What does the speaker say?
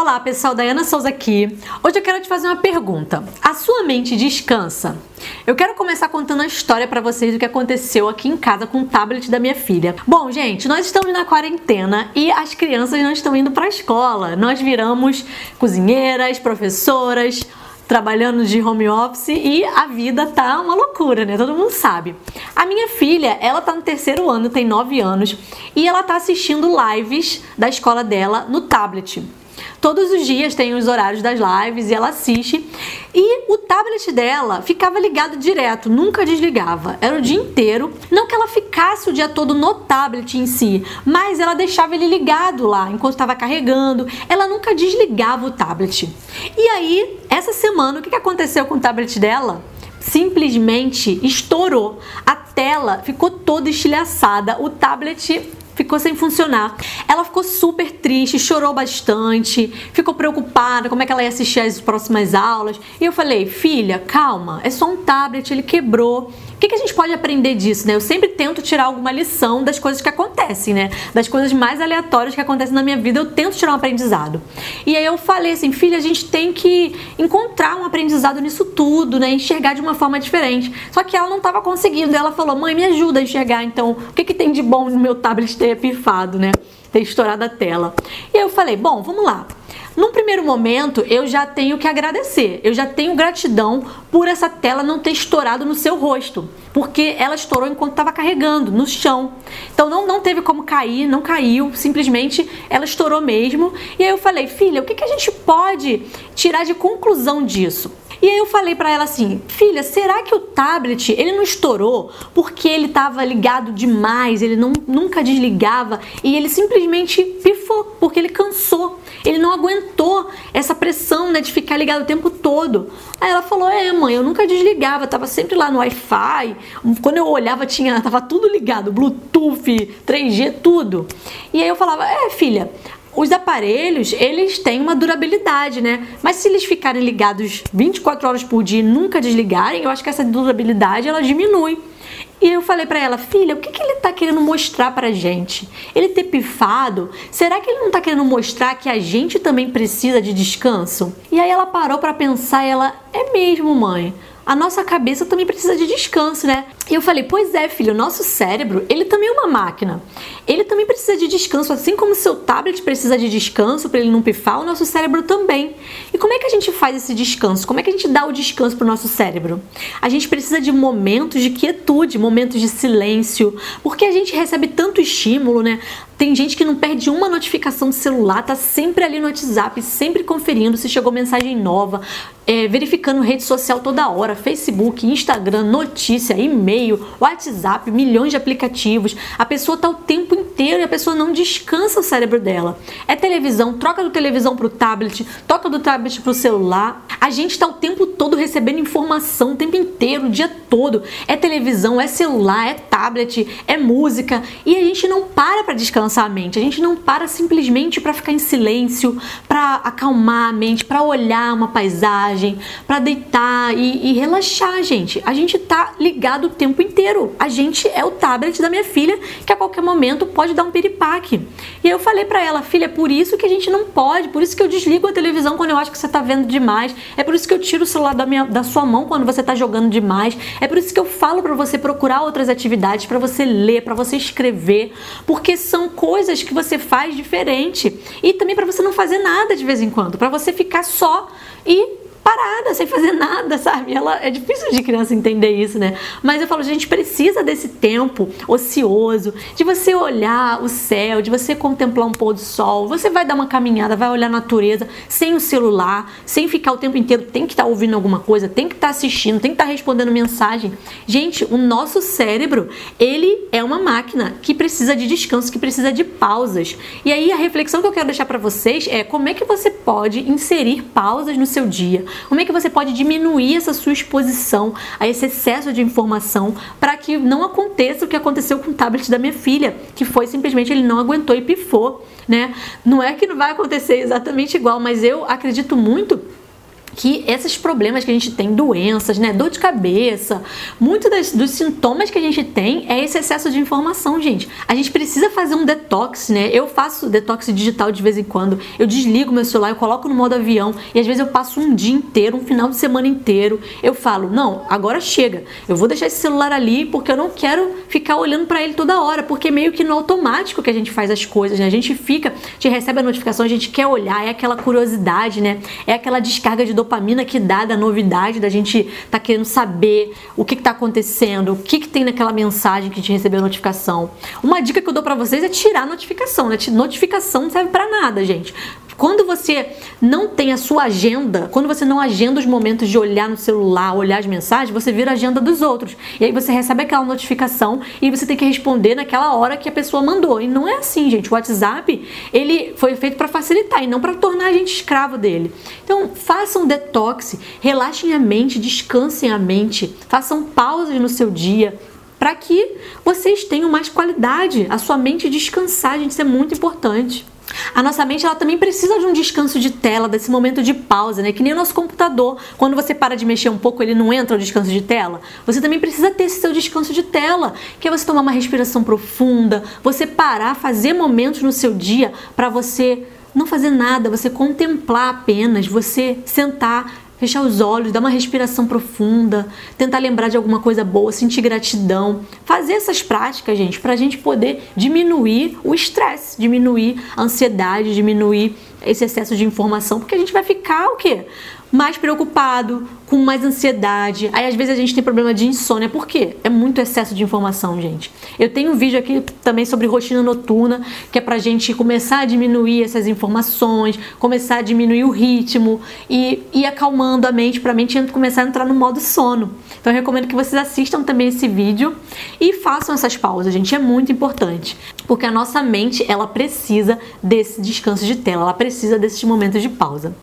Olá pessoal, Dayana Souza aqui. Hoje eu quero te fazer uma pergunta. A sua mente descansa? Eu quero começar contando a história para vocês do que aconteceu aqui em casa com o tablet da minha filha. Bom, gente, nós estamos na quarentena e as crianças não estão indo para a escola. Nós viramos cozinheiras, professoras, trabalhando de home office e a vida tá uma loucura, né? Todo mundo sabe. A minha filha, ela tá no terceiro ano, tem 9 anos, e ela tá assistindo lives da escola dela no tablet. Todos os dias tem os horários das lives e ela assiste. E o tablet dela ficava ligado direto, nunca desligava. Era o dia inteiro. Não que ela ficasse o dia todo no tablet em si, mas ela deixava ele ligado lá enquanto estava carregando. Ela nunca desligava o tablet. E aí, essa semana, o que aconteceu com o tablet dela? Simplesmente estourou. A tela ficou toda estilhaçada. O tablet ficou sem funcionar. Ela ficou super triste, chorou bastante, ficou preocupada como é que ela ia assistir as próximas aulas. E eu falei, filha, calma, é só um tablet, ele quebrou. O que, que, a gente pode aprender disso, né? Eu sempre tento tirar alguma lição das coisas que acontecem, né? Das coisas mais aleatórias que acontecem na minha vida, eu tento tirar um aprendizado. E aí eu falei assim, filha, a gente tem que encontrar um aprendizado nisso tudo, né? Enxergar de uma forma diferente. Só que ela não estava conseguindo. Ela falou, mãe, me ajuda a enxergar. Então, o que, que tem de bom no meu tablet ter pifado, né? Ter estourado a tela. E aí eu falei, bom, vamos lá. Num primeiro momento, eu já tenho que agradecer, eu já tenho gratidão por essa tela não ter estourado no seu rosto, porque ela estourou enquanto estava carregando no chão. Então não, não teve como cair, não caiu, simplesmente ela estourou mesmo. E aí eu falei, filha, o que, que a gente pode tirar de conclusão disso? E aí eu falei para ela assim, filha, será que o tablet ele não estourou porque ele estava ligado demais, ele não, nunca desligava e ele simplesmente pifou porque ele cansou, ele não aguentou essa pressão né, de ficar ligado o tempo todo. Aí ela falou, é mãe, eu nunca desligava, tava sempre lá no Wi-Fi, quando eu olhava tinha, tava tudo ligado, Bluetooth, 3G, tudo. E aí eu falava, é filha, os aparelhos, eles têm uma durabilidade, né? Mas se eles ficarem ligados 24 horas por dia e nunca desligarem, eu acho que essa durabilidade ela diminui. E eu falei para ela, filha, o que, que ele tá querendo mostrar pra gente? Ele ter pifado? Será que ele não tá querendo mostrar que a gente também precisa de descanso? E aí ela parou para pensar ela, é mesmo, mãe a nossa cabeça também precisa de descanso, né? E eu falei, pois é, filho, o nosso cérebro, ele também é uma máquina. Ele também precisa de descanso, assim como o seu tablet precisa de descanso para ele não pifar, o nosso cérebro também. E como é que a gente faz esse descanso? Como é que a gente dá o descanso para o nosso cérebro? A gente precisa de momentos de quietude, momentos de silêncio, porque a gente recebe tanto estímulo, né? Tem gente que não perde uma notificação do celular, tá sempre ali no WhatsApp, sempre conferindo se chegou mensagem nova, é, verificando rede social toda hora, Facebook, Instagram, notícia, e-mail, WhatsApp, milhões de aplicativos. A pessoa tá o tempo inteiro e a pessoa não descansa o cérebro dela. É televisão, troca do televisão pro tablet, toca do tablet pro celular. A gente tá o tempo todo recebendo informação, o tempo inteiro, o dia todo. É televisão, é celular, é tablet, é música e a gente não para para descansar a mente. A gente não para simplesmente para ficar em silêncio, para acalmar a mente, para olhar uma paisagem, para deitar e, e, relaxar, gente. A gente tá ligado o tempo inteiro. A gente é o tablet da minha filha que a qualquer momento pode dar um piripaque. E aí eu falei para ela, filha, é por isso que a gente não pode, por isso que eu desligo a televisão quando eu acho que você tá vendo demais. É por isso que eu tiro o celular da, minha, da sua mão quando você tá jogando demais. É por isso que eu falo para você procurar outras atividades, para você ler, para você escrever, porque são coisas que você faz diferente e também para você não fazer nada de vez em quando, para você ficar só e parada, sem fazer nada, sabe? Ela é difícil de criança entender isso, né? Mas eu falo, a gente precisa desse tempo ocioso, de você olhar o céu, de você contemplar um pôr do sol. Você vai dar uma caminhada, vai olhar a natureza sem o celular, sem ficar o tempo inteiro tem que estar tá ouvindo alguma coisa, tem que estar tá assistindo, tem que estar tá respondendo mensagem. Gente, o nosso cérebro, ele é uma máquina que precisa de descanso, que precisa de pausas. E aí a reflexão que eu quero deixar para vocês é como é que você pode inserir pausas no seu dia? Como é que você pode diminuir essa sua exposição a esse excesso de informação para que não aconteça o que aconteceu com o tablet da minha filha, que foi simplesmente ele não aguentou e pifou, né? Não é que não vai acontecer exatamente igual, mas eu acredito muito que esses problemas que a gente tem, doenças, né, dor de cabeça, muito das, dos sintomas que a gente tem é esse excesso de informação, gente. A gente precisa fazer um detox, né? Eu faço detox digital de vez em quando. Eu desligo meu celular, eu coloco no modo avião e às vezes eu passo um dia inteiro, um final de semana inteiro. Eu falo: "Não, agora chega. Eu vou deixar esse celular ali porque eu não quero ficar olhando para ele toda hora, porque meio que no automático que a gente faz as coisas, né? A gente fica, a gente recebe a notificação, a gente quer olhar, é aquela curiosidade, né? É aquela descarga de dopamina que dá da novidade, da gente tá querendo saber o que, que tá acontecendo, o que, que tem naquela mensagem que a gente recebeu a notificação. Uma dica que eu dou para vocês é tirar a notificação, né? Notificação não serve para nada, gente. Quando você não tem a sua agenda, quando você não agenda os momentos de olhar no celular, olhar as mensagens, você vira a agenda dos outros. E aí você recebe aquela notificação e você tem que responder naquela hora que a pessoa mandou. E não é assim, gente. O WhatsApp, ele foi feito para facilitar e não para tornar a gente escravo dele. Então, façam detox, relaxem a mente, descansem a mente, façam pausas no seu dia, para que vocês tenham mais qualidade, a sua mente descansar, gente, isso é muito importante. A nossa mente ela também precisa de um descanso de tela, desse momento de pausa, né? Que nem o nosso computador. Quando você para de mexer um pouco, ele não entra o descanso de tela. Você também precisa ter esse seu descanso de tela, que é você tomar uma respiração profunda, você parar, fazer momentos no seu dia para você não fazer nada, você contemplar apenas, você sentar, fechar os olhos, dar uma respiração profunda, tentar lembrar de alguma coisa boa, sentir gratidão. Fazer essas práticas, gente, para a gente poder diminuir o estresse, diminuir a ansiedade, diminuir esse excesso de informação, porque a gente vai ficar o quê? Mais preocupado, com mais ansiedade. Aí às vezes a gente tem problema de insônia. Por quê? É muito excesso de informação, gente. Eu tenho um vídeo aqui também sobre rotina noturna, que é pra gente começar a diminuir essas informações, começar a diminuir o ritmo e ir acalmando a mente pra mente começar a entrar no modo sono. Então eu recomendo que vocês assistam também esse vídeo e façam essas pausas, gente. É muito importante, porque a nossa mente, ela precisa desse descanso de tela, ela precisa desses momentos de pausa.